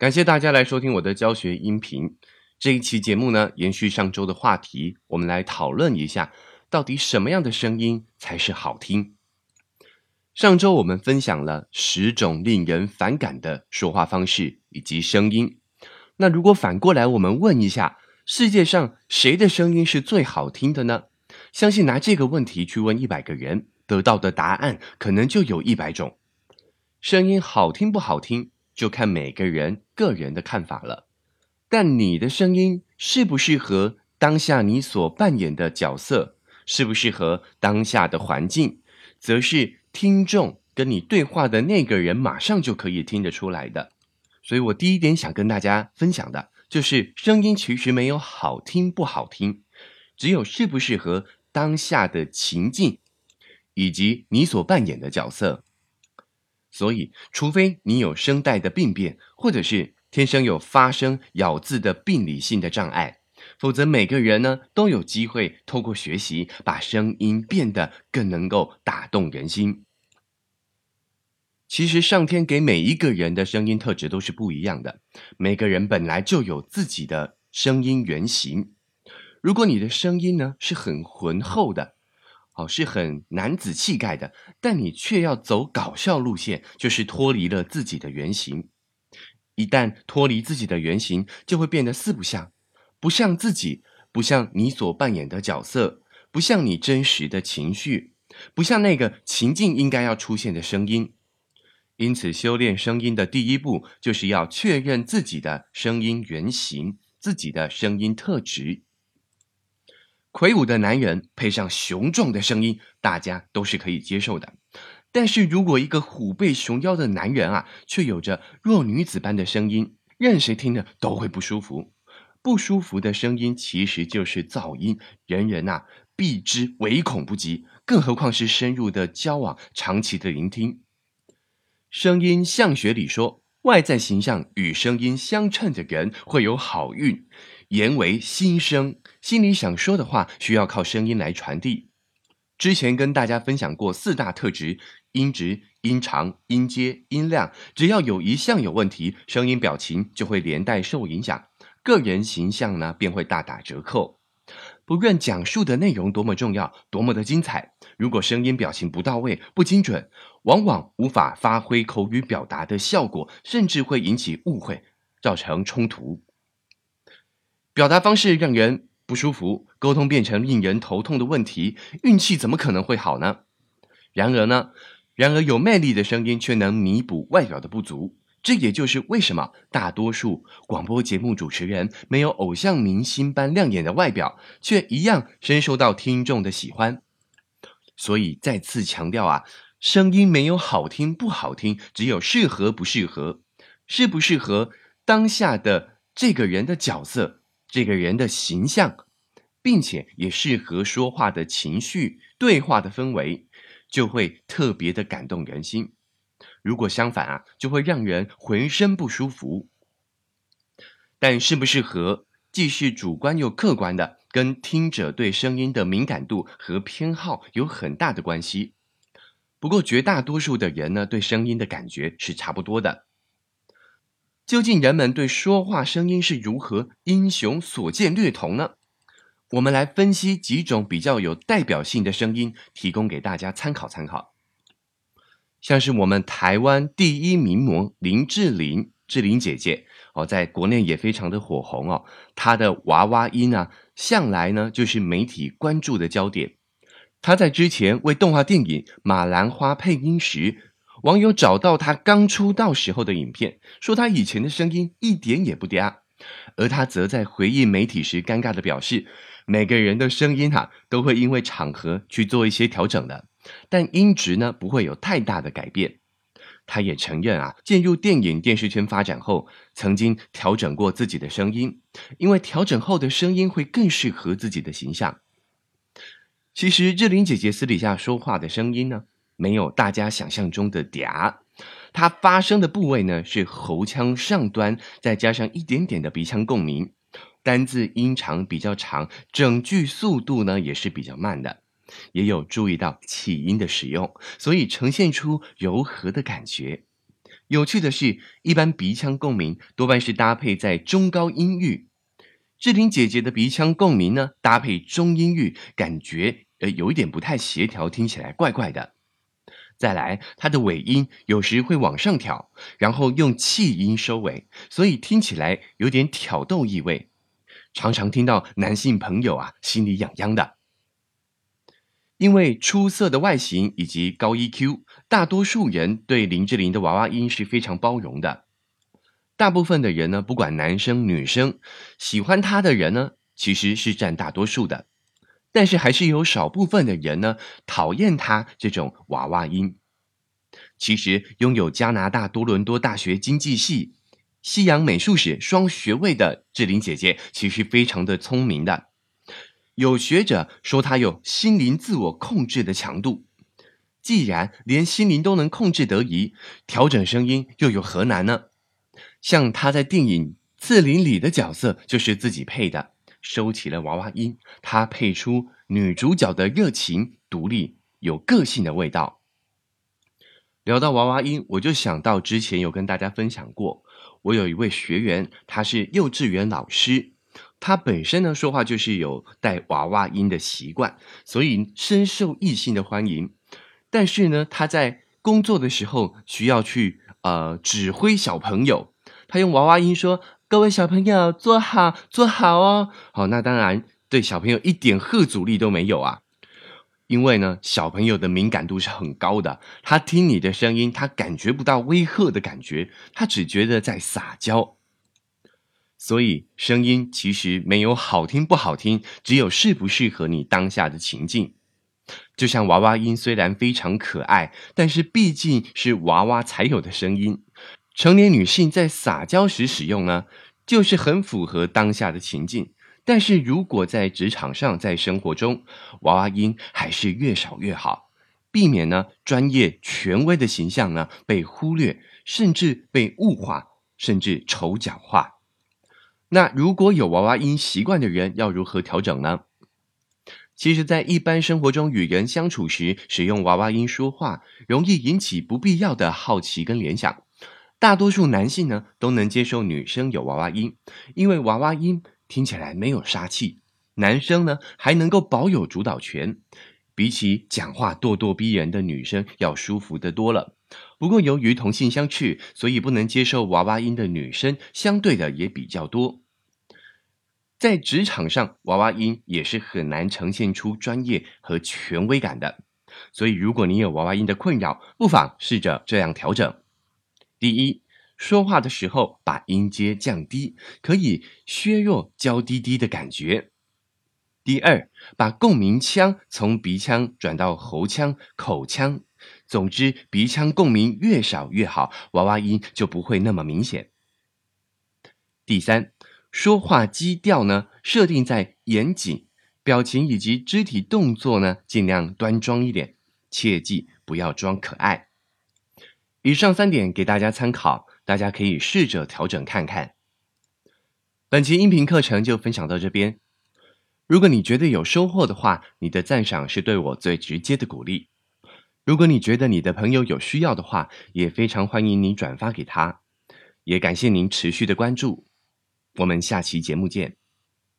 感谢大家来收听我的教学音频。这一期节目呢，延续上周的话题，我们来讨论一下，到底什么样的声音才是好听。上周我们分享了十种令人反感的说话方式以及声音。那如果反过来，我们问一下，世界上谁的声音是最好听的呢？相信拿这个问题去问一百个人，得到的答案可能就有一百种。声音好听不好听？就看每个人个人的看法了，但你的声音适不适合当下你所扮演的角色，适不适合当下的环境，则是听众跟你对话的那个人马上就可以听得出来的。所以我第一点想跟大家分享的就是，声音其实没有好听不好听，只有适不适合当下的情境，以及你所扮演的角色。所以，除非你有声带的病变，或者是天生有发声、咬字的病理性的障碍，否则每个人呢都有机会透过学习把声音变得更能够打动人心。其实，上天给每一个人的声音特质都是不一样的，每个人本来就有自己的声音原型。如果你的声音呢是很浑厚的。哦，是很男子气概的，但你却要走搞笑路线，就是脱离了自己的原型。一旦脱离自己的原型，就会变得四不像，不像自己，不像你所扮演的角色，不像你真实的情绪，不像那个情境应该要出现的声音。因此，修炼声音的第一步，就是要确认自己的声音原型，自己的声音特质。魁梧的男人配上雄壮的声音，大家都是可以接受的。但是如果一个虎背熊腰的男人啊，却有着弱女子般的声音，任谁听了都会不舒服。不舒服的声音其实就是噪音，人人呐避之唯恐不及，更何况是深入的交往、长期的聆听。声音相学里说，外在形象与声音相称的人会有好运。言为心声，心里想说的话需要靠声音来传递。之前跟大家分享过四大特质：音直、音长、音阶、音量。只要有一项有问题，声音表情就会连带受影响，个人形象呢便会大打折扣。不论讲述的内容多么重要、多么的精彩，如果声音表情不到位、不精准，往往无法发挥口语表达的效果，甚至会引起误会，造成冲突。表达方式让人不舒服，沟通变成令人头痛的问题，运气怎么可能会好呢？然而呢，然而有魅力的声音却能弥补外表的不足，这也就是为什么大多数广播节目主持人没有偶像明星般亮眼的外表，却一样深受到听众的喜欢。所以再次强调啊，声音没有好听不好听，只有适合不适合，适不适合当下的这个人的角色。这个人的形象，并且也适合说话的情绪、对话的氛围，就会特别的感动人心。如果相反啊，就会让人浑身不舒服。但适不适合，既是主观又客观的，跟听者对声音的敏感度和偏好有很大的关系。不过绝大多数的人呢，对声音的感觉是差不多的。究竟人们对说话声音是如何英雄所见略同呢？我们来分析几种比较有代表性的声音，提供给大家参考参考。像是我们台湾第一名模林志玲，志玲姐姐哦，在国内也非常的火红哦。她的娃娃音啊，向来呢就是媒体关注的焦点。她在之前为动画电影《马兰花》配音时。网友找到他刚出道时候的影片，说他以前的声音一点也不嗲，而他则在回应媒体时尴尬的表示：“每个人的声音哈都会因为场合去做一些调整的，但音质呢不会有太大的改变。”他也承认啊，进入电影电视圈发展后，曾经调整过自己的声音，因为调整后的声音会更适合自己的形象。其实志玲姐姐私底下说话的声音呢？没有大家想象中的嗲，它发声的部位呢是喉腔上端，再加上一点点的鼻腔共鸣，单字音长比较长，整句速度呢也是比较慢的，也有注意到气音的使用，所以呈现出柔和的感觉。有趣的是，一般鼻腔共鸣多半是搭配在中高音域，志玲姐姐的鼻腔共鸣呢，搭配中音域，感觉呃有一点不太协调，听起来怪怪的。再来，它的尾音有时会往上挑，然后用气音收尾，所以听起来有点挑逗意味，常常听到男性朋友啊心里痒痒的。因为出色的外形以及高 EQ，大多数人对林志玲的娃娃音是非常包容的。大部分的人呢，不管男生女生，喜欢她的人呢，其实是占大多数的。但是还是有少部分的人呢，讨厌他这种娃娃音。其实，拥有加拿大多伦多大学经济系、西洋美术史双学位的志玲姐姐，其实非常的聪明的。有学者说，他有心灵自我控制的强度。既然连心灵都能控制得宜，调整声音又有何难呢？像他在电影《刺陵》里的角色就是自己配的，收起了娃娃音，他配出女主角的热情、独立、有个性的味道。聊到娃娃音，我就想到之前有跟大家分享过，我有一位学员，他是幼稚园老师。他本身呢说话就是有带娃娃音的习惯，所以深受异性的欢迎。但是呢，他在工作的时候需要去呃指挥小朋友，他用娃娃音说：“各位小朋友坐好，坐好哦。”好，那当然对小朋友一点喝阻力都没有啊。因为呢，小朋友的敏感度是很高的，他听你的声音，他感觉不到威吓的感觉，他只觉得在撒娇。所以，声音其实没有好听不好听，只有适不适合你当下的情境。就像娃娃音虽然非常可爱，但是毕竟是娃娃才有的声音。成年女性在撒娇时使用呢，就是很符合当下的情境。但是如果在职场上、在生活中，娃娃音还是越少越好，避免呢专业权威的形象呢被忽略，甚至被物化，甚至丑角化。那如果有娃娃音习惯的人，要如何调整呢？其实，在一般生活中与人相处时，使用娃娃音说话，容易引起不必要的好奇跟联想。大多数男性呢，都能接受女生有娃娃音，因为娃娃音听起来没有杀气，男生呢还能够保有主导权，比起讲话咄咄逼人的女生要舒服得多了。不过，由于同性相斥，所以不能接受娃娃音的女生相对的也比较多。在职场上，娃娃音也是很难呈现出专业和权威感的。所以，如果你有娃娃音的困扰，不妨试着这样调整：第一，说话的时候把音阶降低，可以削弱娇滴滴的感觉；第二，把共鸣腔从鼻腔转到喉腔、口腔。总之，鼻腔共鸣越少越好，娃娃音就不会那么明显。第三，说话基调呢，设定在严谨，表情以及肢体动作呢，尽量端庄一点，切记不要装可爱。以上三点给大家参考，大家可以试着调整看看。本期音频课程就分享到这边。如果你觉得有收获的话，你的赞赏是对我最直接的鼓励。如果你觉得你的朋友有需要的话，也非常欢迎你转发给他。也感谢您持续的关注，我们下期节目见。